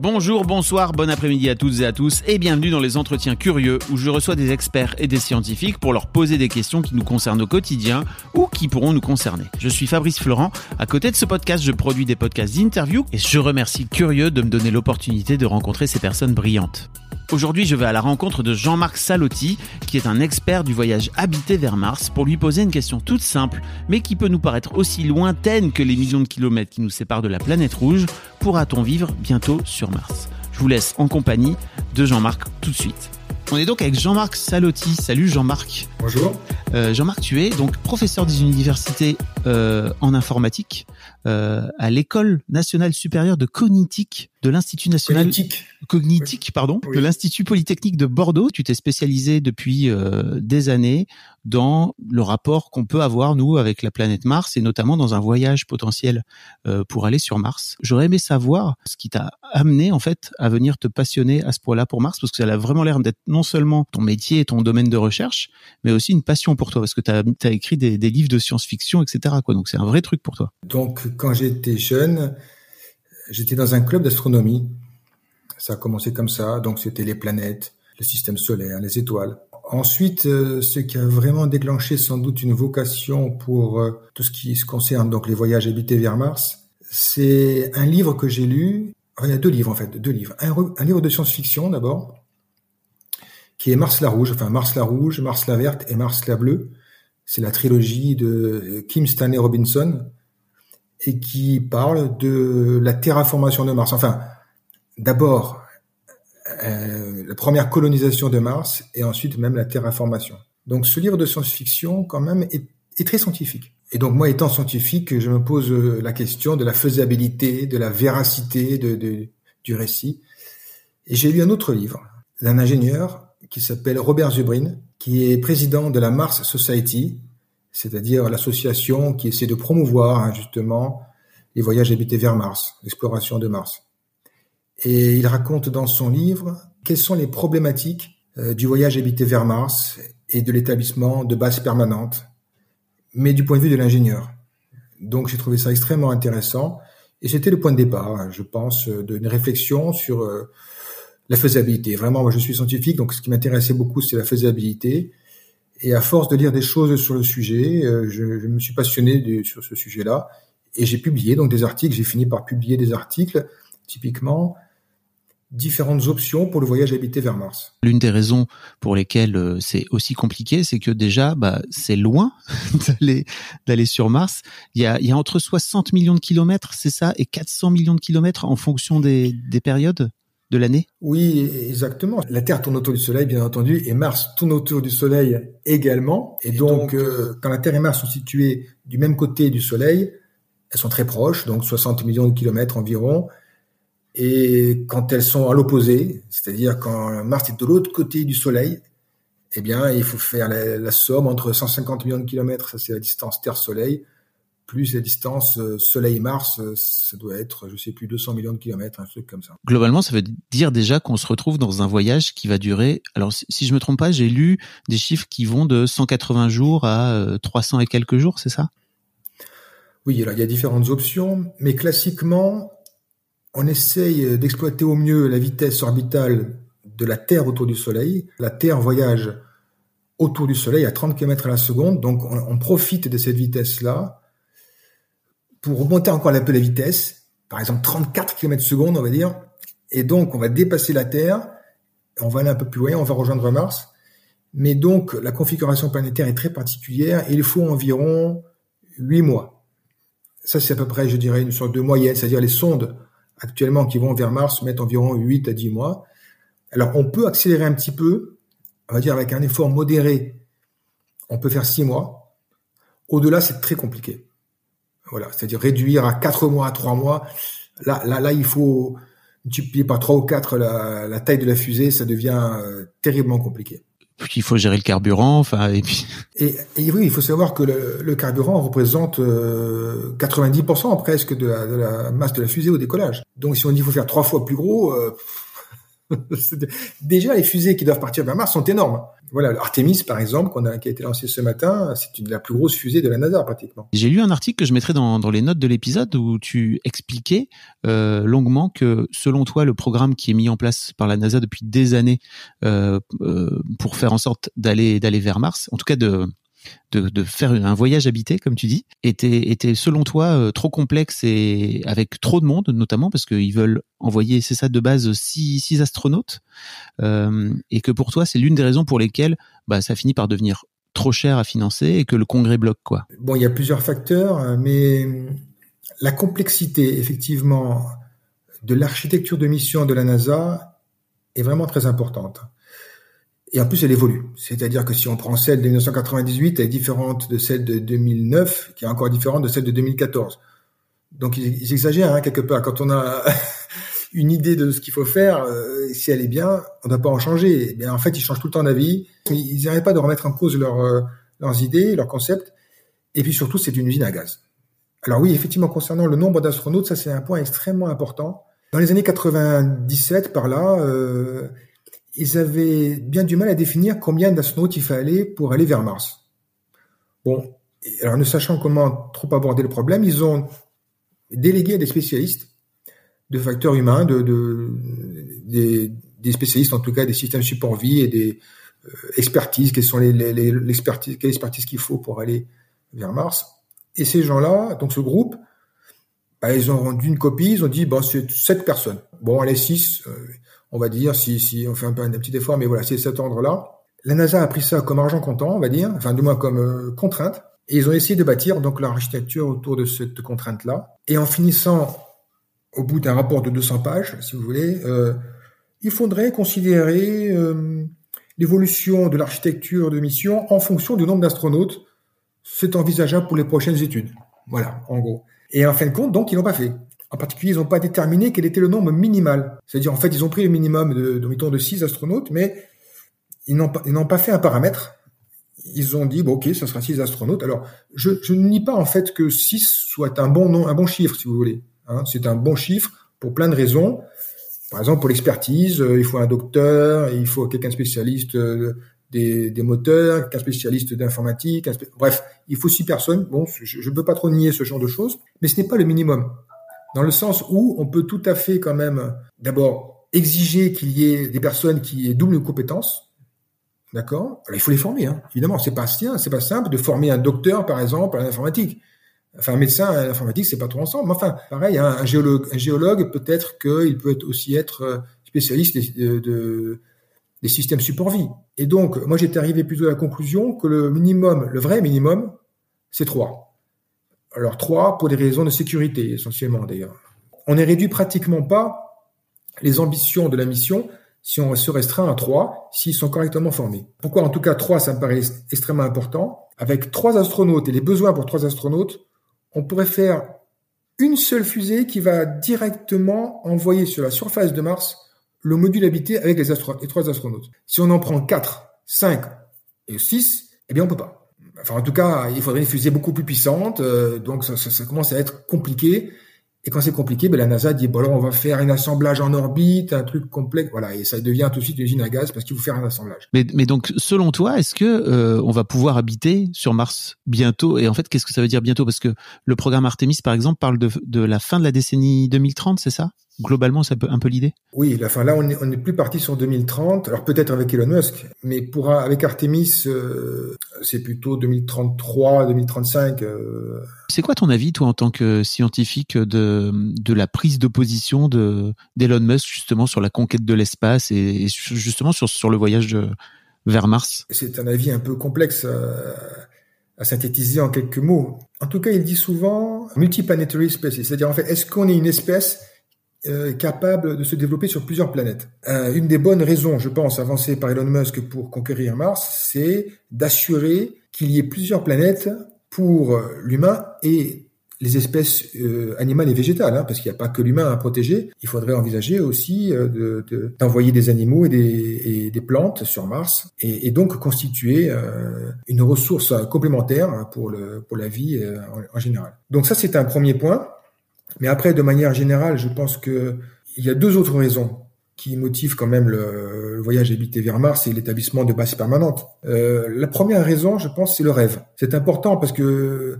Bonjour, bonsoir, bon après-midi à toutes et à tous et bienvenue dans les entretiens curieux où je reçois des experts et des scientifiques pour leur poser des questions qui nous concernent au quotidien ou qui pourront nous concerner. Je suis Fabrice Florent. À côté de ce podcast, je produis des podcasts d'interview et je remercie Curieux de me donner l'opportunité de rencontrer ces personnes brillantes. Aujourd'hui, je vais à la rencontre de Jean-Marc Salotti, qui est un expert du voyage habité vers Mars, pour lui poser une question toute simple, mais qui peut nous paraître aussi lointaine que les millions de kilomètres qui nous séparent de la planète rouge. Pourra-t-on vivre bientôt sur Mars? Je vous laisse en compagnie de Jean-Marc tout de suite. On est donc avec Jean-Marc Salotti. Salut Jean-Marc. Bonjour. Euh, Jean-Marc, tu es donc professeur des universités euh, en informatique euh, à l'école nationale supérieure de cognitique de l'Institut national cognitique, pardon, Oui. de l'Institut Polytechnique de Bordeaux. Tu t'es spécialisé depuis euh, des années dans le rapport qu'on peut avoir nous avec la planète Mars et notamment dans un voyage potentiel euh, pour aller sur Mars. J'aurais aimé savoir ce qui t'a amené en fait à venir te passionner à ce point-là pour Mars parce que ça a vraiment l'air d'être non seulement ton métier et ton domaine de recherche, mais aussi une passion pour toi parce que tu as, écrit des, des livres de science-fiction, etc. Quoi. Donc c'est un vrai truc pour toi. Donc, quand j'étais jeune, j'étais dans un club d'astronomie. Ça a commencé comme ça. Donc, c'était les planètes, le système solaire, les étoiles. Ensuite, euh, ce qui a vraiment déclenché sans doute une vocation pour euh, tout ce qui se concerne donc les voyages habités vers Mars, c'est un livre que j'ai lu. Il y a deux livres en fait, deux livres. Un, un livre de science-fiction d'abord, qui est Mars la rouge, enfin Mars la rouge, Mars la verte et Mars la bleue. C'est la trilogie de Kim Stanley Robinson et qui parle de la terraformation de Mars. Enfin, d'abord euh, la première colonisation de Mars et ensuite même la terraformation. Donc ce livre de science-fiction quand même est, très scientifique. Et donc moi étant scientifique, je me pose euh, la question de la faisabilité, de la véracité de- du récit. Et j'ai lu un autre livre d'un ingénieur qui s'appelle Robert Zubrin, qui est président de la Mars Society, c'est-à-dire l'association qui essaie de promouvoir hein, justement les voyages habités vers Mars, l'exploration de Mars. Et il raconte dans son livre quelles sont les problématiques euh, du voyage habité vers Mars et de l'établissement de bases permanentes, mais du point de vue de l'ingénieur. Donc j'ai trouvé ça extrêmement intéressant et c'était le point de départ, hein, je pense, d'une réflexion sur euh, la faisabilité. Vraiment, moi je suis scientifique, donc ce qui m'intéressait beaucoup c'est la faisabilité. Et à force de lire des choses sur le sujet, euh, je, me suis passionné sur ce sujet-là et j'ai publié donc des articles. J'ai fini par publier des articles, typiquement différentes options pour le voyage habité vers Mars. L'une des raisons pour lesquelles euh, c'est aussi compliqué, c'est que déjà, bah, c'est loin d'aller d'aller sur Mars. Il y a, il y a entre 60 millions de kilomètres, c'est ça, et 400 millions de kilomètres en fonction des, des périodes? De l'année? Oui, exactement. La Terre tourne autour du Soleil, bien entendu, et Mars tourne autour du Soleil également. Et, donc, euh, quand la Terre et Mars sont situées du même côté du Soleil, elles sont très proches, donc 60 millions de kilomètres environ. Et quand elles sont à l'opposé, c'est-à-dire quand Mars est de l'autre côté du Soleil, eh bien, il faut faire la, la somme entre 150 millions de kilomètres, ça c'est la distance Terre-Soleil, plus la distance euh, Soleil-Mars, euh, ça doit être, je sais plus, 200 millions de kilomètres, un truc comme ça. Globalement, ça veut dire déjà qu'on se retrouve dans un voyage qui va durer. Alors, si, je me trompe pas, j'ai lu des chiffres qui vont de 180 jours à euh, 300 et quelques jours, c'est ça? Oui, alors il y a différentes options, mais classiquement, on essaye d'exploiter au mieux la vitesse orbitale de la Terre autour du Soleil. La Terre voyage autour du Soleil à 30 km à la seconde, donc on, on profite de cette vitesse-là pour augmenter encore un peu la vitesse, par exemple 34 km seconde, on va dire, et donc on va dépasser la Terre, on va aller un peu plus loin, on va rejoindre Mars, mais donc la configuration planétaire est très particulière il faut environ 8 mois. Ça, c'est à peu près, je dirais, une sorte de moyenne, c'est-à-dire les sondes actuellement qui vont vers Mars mettent environ 8 à 10 mois. Alors, on peut accélérer un petit peu, on va dire avec un effort modéré, on peut faire 6 mois. Au-delà, c'est très compliqué. Voilà, c'est-à-dire réduire à quatre mois, à trois mois. Là, là, là, il faut multiplier par trois ou quatre la, la taille de la fusée, ça devient euh, terriblement compliqué. Puis il faut gérer le carburant, enfin et puis. Et, et, oui, il faut savoir que le, le carburant représente euh, 90% presque de la, de la, masse de la fusée au décollage. Donc si on dit qu'il faut faire trois fois plus gros, euh, déjà les fusées qui doivent partir vers Mars sont énormes. Voilà, Artemis par exemple, qu'on a, qui a été lancé ce matin, c'est une la plus grosse fusée de la NASA pratiquement. J'ai lu un article que je mettrai dans, les notes de l'épisode où tu expliquais euh, longuement que selon toi le programme qui est mis en place par la NASA depuis des années euh, euh, pour faire en sorte d'aller vers Mars, en tout cas de de, faire un voyage habité, comme tu dis, était, était selon toi euh, trop complexe et avec trop de monde, notamment parce qu'ils veulent envoyer, c'est ça de base, six, astronautes, euh, et que pour toi, c'est l'une des raisons pour lesquelles bah, ça finit par devenir trop cher à financer et que le Congrès bloque quoi. Bon, il y a plusieurs facteurs, mais la complexité, effectivement, de l'architecture de mission de la NASA est vraiment très importante. Et en plus, elle évolue. C'est-à-dire que si on prend celle de 1998, elle est différente de celle de 2009, qui est encore différente de celle de 2014. Donc, ils, exagèrent hein, quelque part. Quand on a une idée de ce qu'il faut faire, euh, si elle est bien, on ne doit pas en changer. Mais en fait, ils changent tout le temps d'avis. Ils n'arrêtent pas de remettre en cause euh, leurs idées, leurs concepts. Et puis surtout, c'est une usine à gaz. Alors oui, effectivement, concernant le nombre d'astronautes, ça c'est un point extrêmement important. Dans les années 97, par là, euh, ils avaient bien du mal à définir combien d'astronautes il fallait pour aller vers Mars. Bon, alors ne sachant comment trop aborder le problème, ils ont délégué à des spécialistes de facteurs humains, de, de des, spécialistes en tout cas des systèmes support vie et des euh, expertises, quelles sont les, les, les l'expertise, quelle expertise qu'il faut pour aller vers Mars. Et ces gens-là, donc ce groupe, bah, ils ont rendu une copie, ils ont dit bon c'est sept personnes. Bon, allez six. Euh, on va dire, si, si on fait un, peu, un petit effort, mais voilà, c'est cet ordre-là. La NASA a pris ça comme argent comptant, on va dire, enfin du moins comme euh, contrainte, et ils ont essayé de bâtir donc l'architecture autour de cette contrainte-là. Et en finissant au bout d'un rapport de 200 pages, si vous voulez, euh, il faudrait considérer euh, l'évolution de l'architecture de mission en fonction du nombre d'astronautes. C'est envisageable pour les prochaines études. Voilà, en gros. Et en fin de compte, donc, ils l'ont pas fait. En particulier, ils n'ont pas déterminé quel était le nombre minimal. C'est-à-dire, en fait, ils ont pris le minimum de, de, de 6 astronautes, mais ils n'ont pas, fait un paramètre. Ils ont dit, bon, ok, ça sera 6 astronautes. Alors, je, je ne nie pas, en fait, que 6 soit un bon nom, un bon chiffre, si vous voulez. Hein, c'est un bon chiffre pour plein de raisons. Par exemple, pour l'expertise, euh, il faut un docteur, il faut quelqu'un spécialiste euh, des, des, moteurs, quelqu'un spécialiste d'informatique. Bref, il faut six personnes. Bon, je ne peux pas trop nier ce genre de choses, mais ce n'est pas le minimum dans le sens où on peut tout à fait quand même d'abord exiger qu'il y ait des personnes qui aient double compétence, d'accord? Il faut les former, hein. évidemment. C'est pas c'est pas simple de former un docteur par exemple à l'informatique. Enfin, un médecin à l'informatique, c'est pas trop ensemble. Mais enfin, pareil, hein, un géologue, peut-être qu'il peut aussi être euh, spécialiste de, de, des systèmes support vie. Et donc, moi, j'étais arrivé plutôt à la conclusion que le minimum, le vrai minimum, c'est trois. Alors trois, pour des raisons de sécurité essentiellement d'ailleurs. On ne réduit pratiquement pas les ambitions de la mission si on se restreint à trois, s'ils sont correctement formés. Pourquoi? En tout cas trois, ça me paraît extrêmement important. Avec trois astronautes et les besoins pour trois astronautes, on pourrait faire une seule fusée qui va directement envoyer sur la surface de Mars le module habité avec les, les trois astronautes. Si on en prend quatre, cinq et six, eh bien on peut pas. Enfin, en tout cas, il faudrait une fusée beaucoup plus puissante. Euh, donc, ça, ça, ça, commence à être compliqué. Et quand c'est compliqué, ben, la NASA dit, bon, alors, on va faire un assemblage en orbite, un truc complexe. Voilà. Et ça devient tout de suite une usine à gaz parce qu'il faut faire un assemblage. Mais, mais donc, selon toi, est-ce que euh, on va pouvoir habiter sur Mars bientôt? Et en fait, qu'est-ce que ça veut dire bientôt? Parce que le programme Artemis, par exemple, parle de, de la fin de la décennie 2030, c'est ça? Globalement, c'est un peu l'idée? Oui, la fin là, on n'est plus parti sur 2030. Alors peut-être avec Elon Musk, mais pour avec Artemis, euh, c'est plutôt 2033, 2035. Euh... C'est quoi ton avis, toi, en tant que scientifique, de de la prise de position de d'Elon Musk justement sur la conquête de l'espace et, et, justement sur sur le voyage de, vers Mars? C'est un avis un peu complexe. À synthétiser en quelques mots. En tout cas, il dit souvent multiplanetary species, c'est-à-dire en fait, est-ce qu'on est une espèce euh, capable de se développer sur plusieurs planètes. Euh, une des bonnes raisons, je pense, avancées par Elon Musk pour conquérir Mars, c'est d'assurer qu'il y ait plusieurs planètes pour l'humain et les espèces euh, animales et végétales, hein, parce qu'il n'y a pas que l'humain à protéger. Il faudrait envisager aussi euh, d'envoyer des animaux et des, plantes sur Mars, et, donc constituer euh, une ressource complémentaire pour, la vie en général. Donc ça, c'est un premier point. Mais après, de manière générale, je pense que il y a deux autres raisons qui motivent quand même le, voyage habité vers Mars et l'établissement de bases permanentes. Euh, la première raison, je pense, c'est le rêve. C'est important parce que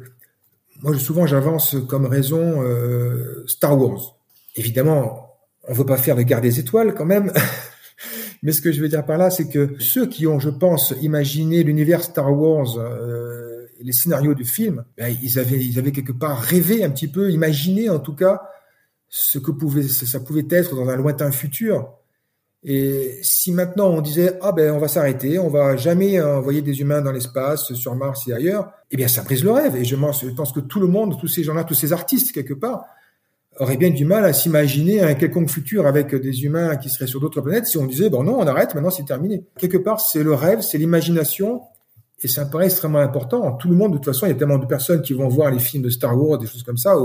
moi, souvent, j'avance comme raison euh, Star Wars. Évidemment, on veut pas faire de guerre des étoiles quand même. Mais ce que je veux dire par là, c'est que ceux qui ont, je pense, imaginé l'univers Star Wars, euh, les scénarios du film, ben, ils avaient, ils avaient quelque part rêvé un petit peu, imaginé en tout cas ce que pouvait, ça pouvait être dans un lointain futur. Et si maintenant on disait ah ben on va s'arrêter, on va jamais envoyer des humains dans l'espace, sur Mars et ailleurs, eh bien ça brise le rêve. Et je pense que tout le monde, tous ces gens-là, tous ces artistes quelque part, auraient bien du mal à s'imaginer un quelconque futur avec des humains qui seraient sur d'autres planètes si on disait bon non on arrête, maintenant c'est terminé. Quelque part c'est le rêve, c'est l'imagination et ça me paraît extrêmement important. Tout le monde, de toute façon, il y a tellement de personnes qui vont voir les films de Star Wars, des choses comme ça,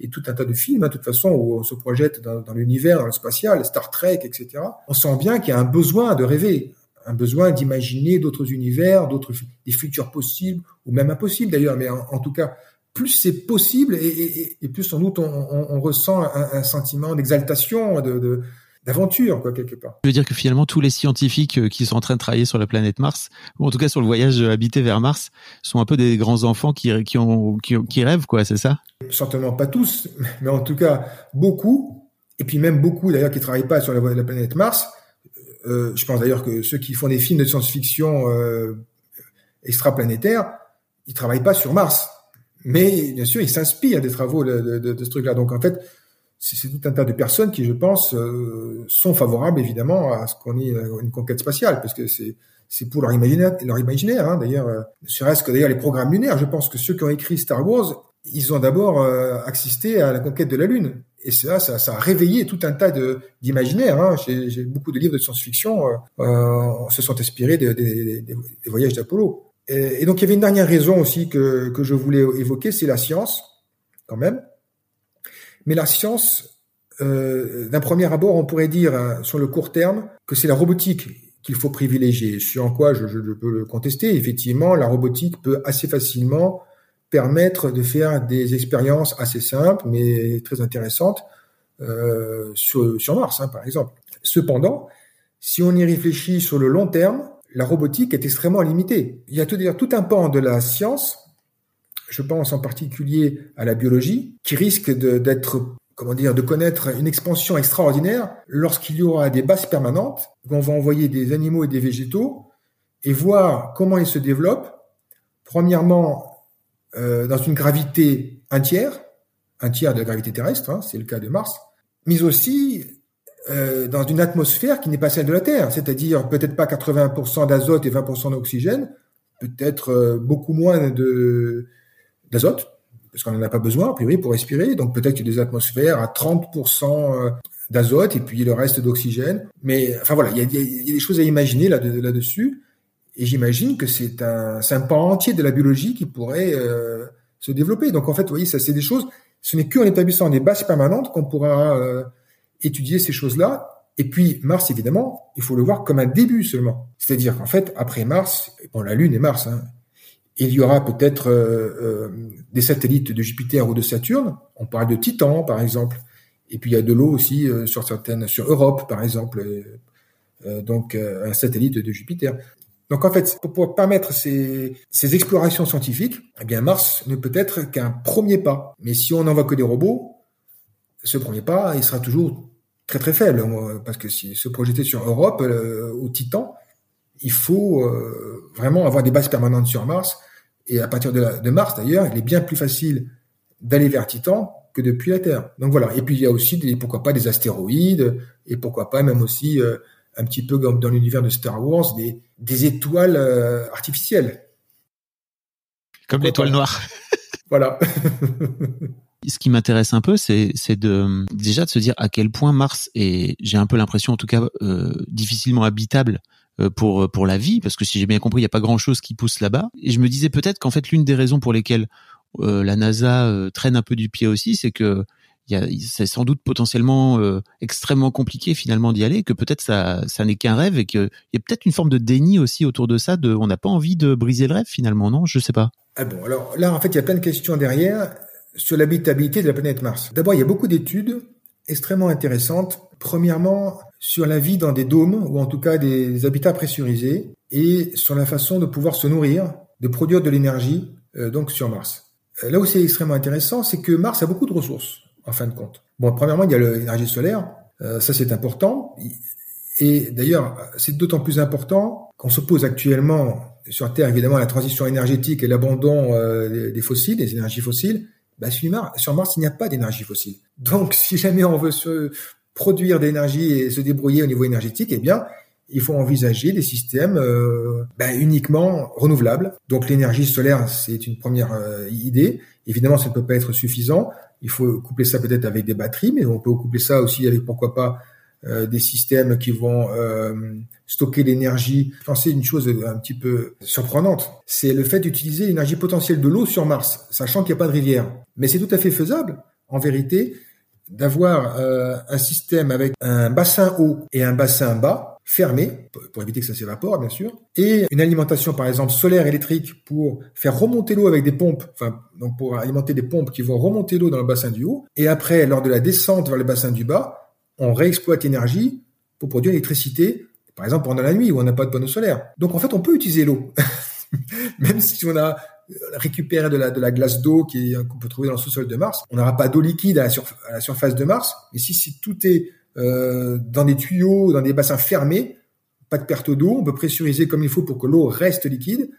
et tout un tas de films, hein, de toute façon, où on se projette dans, l'univers, dans le spatial, Star Trek, etc. On sent bien qu'il y a un besoin de rêver, un besoin d'imaginer d'autres univers, d'autres des futurs possibles, ou même impossibles d'ailleurs, mais en, tout cas, plus c'est possible, et, plus sans doute on, ressent un, sentiment d'exaltation, de, de d'aventure, quoi, quelque part. Je veux dire que finalement, tous les scientifiques euh, qui sont en train de travailler sur la planète Mars, ou en tout cas sur le voyage habité vers Mars, sont un peu des grands enfants qui, qui, ont, qui, qui rêvent, quoi, c'est ça? Certainement pas tous, mais en tout cas, beaucoup, et puis même beaucoup d'ailleurs qui travaillent pas sur la, la planète Mars. Euh, je pense d'ailleurs que ceux qui font des films de science-fiction euh, extraplanétaires, ils travaillent pas sur Mars. Mais bien sûr, ils s'inspirent des travaux de, de, de, de ce truc-là. Donc en fait, c'est tout un tas de personnes qui, je pense, euh, sont favorables évidemment à ce qu'on ait euh, une conquête spatiale, parce que c'est c'est pour leur imaginaire, leur imaginaire. Hein, d'ailleurs, euh, serait-ce que d'ailleurs les programmes lunaires. Je pense que ceux qui ont écrit Star Wars, ils ont d'abord assisté à la conquête de la Lune, et ça, ça, ça a réveillé tout un tas de d'imaginaires. Hein. J'ai beaucoup de livres de science-fiction euh, se sont inspirés des de, de, voyages d'Apollo. Et, et, donc il y avait une dernière raison aussi que que je voulais évoquer, c'est la science, quand même. Mais la science, euh, d'un premier abord, on pourrait dire hein, sur le court terme que c'est la robotique qu'il faut privilégier. Sur quoi je, peux le contester. Effectivement, la robotique peut assez facilement permettre de faire des expériences assez simples, mais très intéressantes euh, sur, sur Mars, hein, par exemple. Cependant, si on y réfléchit sur le long terme, la robotique est extrêmement limitée. Il y a tout, tout un pan de la science je pense en particulier à la biologie, qui risque d'être comment dire, de connaître une expansion extraordinaire lorsqu'il y aura des bases permanentes, où on va envoyer des animaux et des végétaux et voir comment ils se développent. Premièrement, euh, dans une gravité un tiers, un tiers de la gravité terrestre, hein, c'est le cas de Mars, mais aussi euh, dans une atmosphère qui n'est pas celle de la Terre, c'est-à-dire peut-être pas 80% d'azote et 20% d'oxygène, peut-être euh, beaucoup moins de, d'azote, parce qu'on n'en a pas besoin, a priori, pour respirer. Donc peut-être des atmosphères à 30% euh, d'azote et puis le reste d'oxygène. Mais enfin voilà, il y, a, des choses à imaginer là, là-dessus. Et j'imagine que c'est un, un pan entier de la biologie qui pourrait euh, se développer. Donc en fait, vous voyez, ça c'est des choses. Ce n'est qu'en établissant des bases permanentes qu'on pourra euh, étudier ces choses-là. Et puis Mars, évidemment, il faut le voir comme un début seulement. C'est-à-dire qu'en fait, après Mars, bon, la Lune et Mars, hein, il y aura peut-être euh, euh, des satellites de Jupiter ou de Saturne. On parle de Titan, par exemple. Et puis il y a de l'eau aussi euh, sur certaines, sur Europe, par exemple. donc un satellite de Jupiter. Donc en fait, pour permettre ces, ces explorations scientifiques, eh bien Mars ne peut être qu'un premier pas. Mais si on n'envoie que des robots, ce premier pas, il sera toujours très très faible, parce que si se projeter sur Europe ou Titan, il faut euh, vraiment avoir des bases permanentes sur Mars. Et à partir de, la, de Mars, d'ailleurs, il est bien plus facile d'aller vers Titan que depuis la Terre. Donc voilà. Et puis il y a aussi des, pourquoi pas des astéroïdes et pourquoi pas même aussi euh, un petit peu comme dans l'univers de Star Wars des, des étoiles euh, artificielles. Comme l'étoile noire. voilà. Ce qui m'intéresse un peu, c'est de déjà de se dire à quel point Mars est, j'ai un peu l'impression en tout cas, euh, difficilement habitable pour euh, pour la vie parce que si j'ai bien compris il n'y a pas grand chose qui pousse là-bas et je me disais peut-être qu'en fait l'une des raisons pour lesquelles la NASA traîne un peu du pied aussi, c'est que c'est sans doute potentiellement extrêmement compliqué finalement d'y aller, que peut-être ça, ça n'est qu'un rêve et qu'il y a peut-être une forme de déni aussi autour de ça. De, on n'a pas envie de briser le rêve finalement, non? Je sais pas. Ah bon, alors là en fait il y a plein de questions derrière sur l'habitabilité de la planète Mars. D'abord il y a beaucoup d'études extrêmement intéressantes. Premièrement sur la vie dans des dômes ou en tout cas des habitats pressurisés et sur la façon de pouvoir se nourrir, de produire de l'énergie euh, donc sur Mars. Euh, là où c'est extrêmement intéressant, c'est que Mars a beaucoup de ressources en fin de compte. Bon, premièrement, il y a l'énergie solaire, euh, ça c'est important. Et d'ailleurs, c'est d'autant plus important qu'on se pose actuellement sur Terre, évidemment, la transition énergétique et l'abandon euh, des, fossiles, des énergies fossiles. Bah, sur Mars, il n'y a pas d'énergie fossile. Donc, si jamais on veut se produire d'énergie et se débrouiller au niveau énergétique, eh bien, il faut envisager des systèmes euh, bah, uniquement renouvelables. Donc l'énergie solaire, c'est une première euh, idée. Évidemment, ça ne peut pas être suffisant. Il faut coupler ça peut-être avec des batteries, mais on peut coupler ça aussi avec pourquoi pas euh, des systèmes qui vont stocker l'énergie. C'est une chose un petit peu surprenante. C'est le fait d'utiliser l'énergie potentielle de l'eau sur Mars, sachant qu'il n'y a pas de rivière. Mais c'est tout à fait faisable, en vérité, d'avoir un système avec un bassin haut et un bassin bas fermé, pour éviter que ça s'évapore, bien sûr, et une alimentation, par exemple, solaire électrique pour faire remonter l'eau avec des pompes, enfin, donc pour alimenter des pompes qui vont remonter l'eau dans le bassin du haut, et après, lors de la descente vers le bassin du bas, on réexploite l'énergie pour produire l'électricité, par exemple pendant la nuit où on n'a pas de panneau solaire. Donc en fait, on peut utiliser l'eau, même si on a récupéré de la, glace d'eau qu'on peut trouver dans le sous-sol de Mars, on n'aura pas d'eau liquide à la, surface de Mars, mais si, tout est euh, dans des tuyaux, dans des bassins fermés, pas de perte d'eau, on peut pressuriser comme il faut pour que l'eau reste liquide.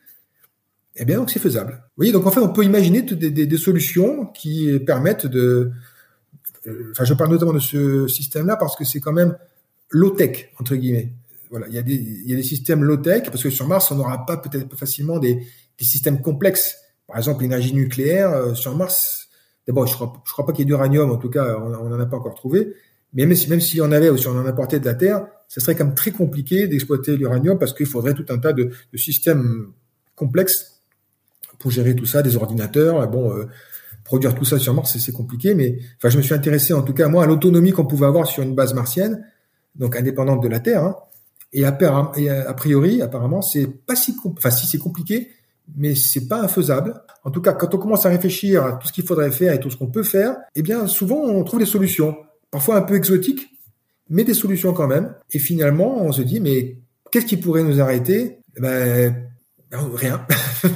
Eh bien, donc c'est faisable. Vous voyez, donc en fait, on peut imaginer des solutions qui permettent de. Euh, enfin, je parle notamment de ce système-là parce que c'est quand même low-tech entre guillemets. Voilà, il y a des, il y a des systèmes low-tech parce que sur Mars, on n'aura pas peut-être facilement des, des systèmes complexes. Par exemple, l'énergie nucléaire euh, sur Mars. D'abord, je crois, je crois pas qu'il y ait d'uranium. En tout cas, on n'en a pas encore trouvé. Mais même si, même si on avait ou si on en apportait de la Terre, ce serait quand même très compliqué d'exploiter l'uranium parce qu'il faudrait tout un tas de, de, systèmes complexes pour gérer tout ça, des ordinateurs. Bon, euh, produire tout ça sur Mars, c'est compliqué. Mais enfin, je me suis intéressé en tout cas moi à l'autonomie qu'on pouvait avoir sur une base martienne, donc indépendante de la Terre. Hein. Et a priori, apparemment, c'est pas si, enfin si c'est compliqué, mais c'est pas infaisable. En tout cas, quand on commence à réfléchir à tout ce qu'il faudrait faire et tout ce qu'on peut faire, eh bien, souvent, on trouve des solutions parfois un peu exotiques, mais des solutions quand même. Et finalement, on se dit, mais qu'est-ce qui pourrait nous arrêter? Eh ben, rien.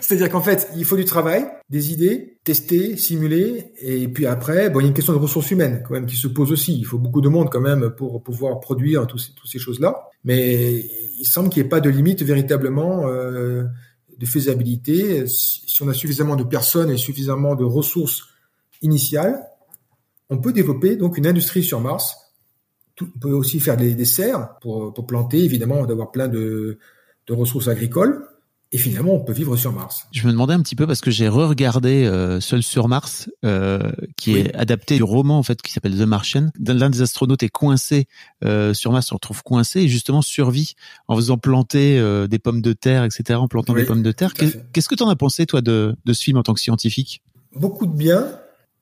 C'est-à-dire qu'en fait, il faut du travail, des idées, tester, simuler, et puis après, bon, il y a une question de ressources humaines quand même qui se pose aussi. Il faut beaucoup de monde quand même pour pouvoir produire toutes ces, choses-là. Mais il semble qu'il n'y ait pas de limite véritablement euh, de faisabilité. Si on a suffisamment de personnes et suffisamment de ressources initiale, on peut développer donc une industrie sur Mars. On peut aussi faire des, serres pour, planter, évidemment, d'avoir plein de, ressources agricoles. Et finalement, on peut vivre sur Mars. Je me demandais un petit peu parce que j'ai re-regardé euh, Seul sur Mars, euh, qui est adapté du roman en fait qui s'appelle The Martian. L'un des astronautes est coincé euh, sur Mars, se retrouve coincé et justement survit en faisant planter des pommes de terre, etc., en plantant des pommes de terre. Qu'est-ce que tu en as pensé toi de, de ce film en tant que scientifique? Beaucoup de bien.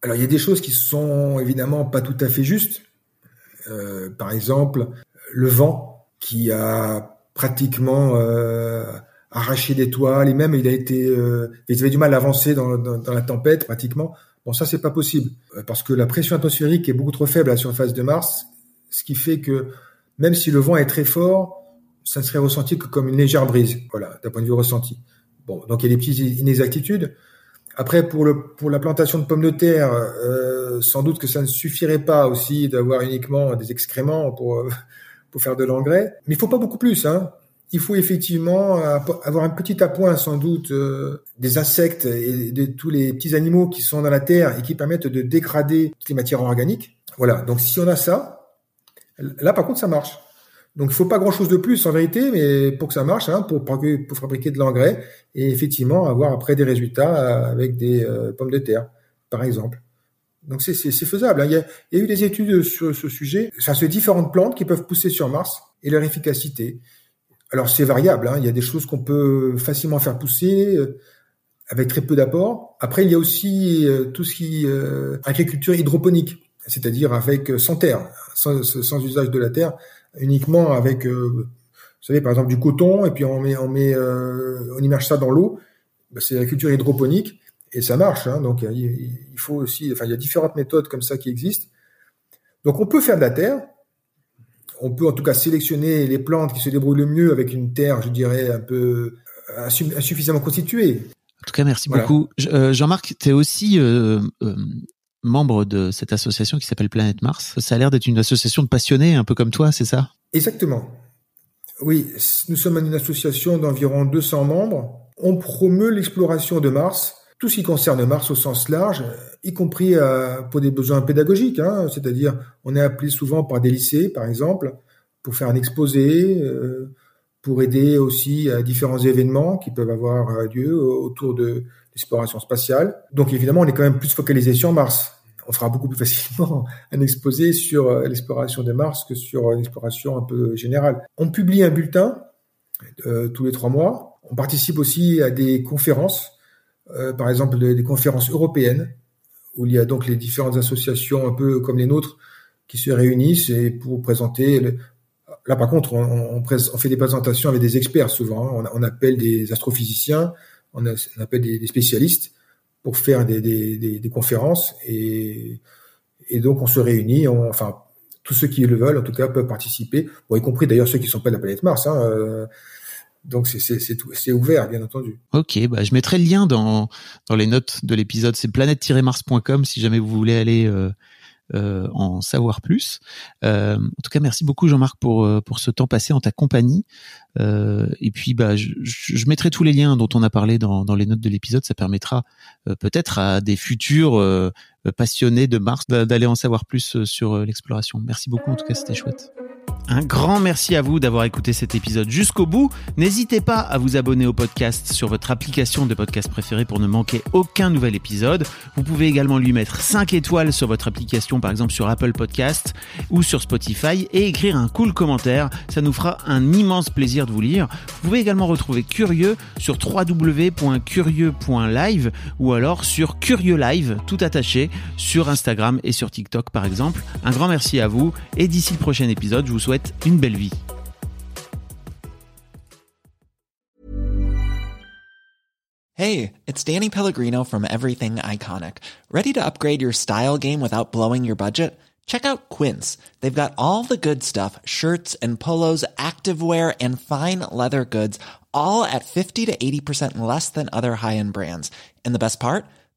Alors il y a des choses qui sont évidemment pas tout à fait justes. Euh, par exemple, le vent qui a pratiquement euh, arraché des toiles et même il a été, euh, il avait du mal à avancer dans, dans, la tempête pratiquement. Bon, ça c'est pas possible euh, parce que la pression atmosphérique est beaucoup trop faible à la surface de Mars, ce qui fait que même si le vent est très fort, ça ne serait ressenti que comme une légère brise. Voilà, d'un point de vue ressenti. Bon, donc il y a des petites inexactitudes. Après, pour, le, pour la plantation de pommes de terre, euh, sans doute que ça ne suffirait pas aussi d'avoir uniquement des excréments pour, pour faire de l'engrais. Mais il faut pas beaucoup plus. Hein. Il faut effectivement avoir un petit appoint, sans doute, euh, des insectes et de tous les petits animaux qui sont dans la terre et qui permettent de dégrader toutes les matières organiques. Voilà. Donc, si on a ça, là, par contre, ça marche. Donc il faut pas grand chose de plus en vérité, mais pour que ça marche, hein, pour, pour fabriquer de l'engrais et effectivement avoir après des résultats avec des euh, pommes de terre, par exemple. Donc c'est faisable. Hein. Il, y a, il, y a, eu des études sur ce sujet, enfin sur différentes plantes qui peuvent pousser sur Mars et leur efficacité. Alors c'est variable, hein. il y a des choses qu'on peut facilement faire pousser euh, avec très peu d'apport. Après, il y a aussi euh, tout ce qui euh, agriculture hydroponique, c'est-à-dire avec sans terre, sans, sans, usage de la terre, uniquement avec, vous savez, par exemple du coton, et puis on met, on met, on immerge ça dans l'eau. Ben, c'est la culture hydroponique et ça marche. Hein. donc il, faut aussi, enfin il y a différentes méthodes comme ça qui existent. Donc on peut faire de la terre, on peut en tout cas sélectionner les plantes qui se débrouillent le mieux avec une terre, je dirais, un peu insuffisamment constituée. En tout cas, merci beaucoup. Euh, Jean-Marc, tu es aussi euh, euh, membre de cette association qui s'appelle Planète Mars. Ça a l'air d'être une association de passionnés, un peu comme toi, c'est ça? Exactement. Oui, nous sommes une association d'environ 200 membres. On promeut l'exploration de Mars tout ce qui concerne Mars au sens large, y compris euh, pour des besoins pédagogiques, hein, c'est-à-dire on est appelé souvent par des lycées, par exemple, pour faire un exposé, euh, pour aider aussi à différents événements qui peuvent avoir euh, lieu autour de l'exploration spatiale. Donc évidemment, on est quand même plus focalisé sur Mars. On fera beaucoup plus facilement un exposé sur l'exploration de Mars que sur une exploration un peu générale. On publie un bulletin tous les trois mois. On participe aussi à des conférences euh, par exemple des, conférences européennes où il y a donc les différentes associations un peu comme les nôtres qui se réunissent et pour présenter. Là, par contre, on, fait des présentations avec des experts souvent. Hein. On, appelle des astrophysiciens, on, appelle des, spécialistes pour faire des, conférences et, donc on se réunit. enfin, tous ceux qui le veulent, en tout cas, peuvent participer, y compris d'ailleurs ceux qui sont pas de la planète Mars. Hein, euh, donc c'est ouvert, bien entendu. Ok, bah je mettrai le lien dans dans les notes de l'épisode. C'est planète-mars.com si jamais vous voulez aller euh, euh, en savoir plus. Euh, en tout cas, merci beaucoup Jean-Marc pour euh, pour ce temps passé en ta compagnie. Euh, et puis, bah, je, je, mettrai tous les liens dont on a parlé dans, dans les notes de l'épisode. Ça permettra euh, peut-être à des futurs passionnés de Mars d'aller en savoir plus sur l'exploration. Merci beaucoup. En tout cas, c'était chouette. Un grand merci à vous d'avoir écouté cet épisode jusqu'au bout. N'hésitez pas à vous abonner au podcast sur votre application de podcast préférée pour ne manquer aucun nouvel épisode. Vous pouvez également lui mettre 5 étoiles sur votre application, par exemple sur Apple Podcast ou sur Spotify, et écrire un cool commentaire. Ça nous fera un immense plaisir de vous lire. Vous pouvez également retrouver Curieux sur www.curieux.live ou alors sur Curieux Live, tout attaché, sur Instagram et sur TikTok par exemple. Un grand merci à vous et d'ici le prochain épisode, je vous souhaite une belle vie. Hey, it's Danny Pellegrino from Everything Iconic. Ready to upgrade your style game without blowing your budget? Check out Quince. They've got all the good stuff, shirts and polos, activewear and fine leather goods, all at 50 to 80% less than other high-end brands. And the best part?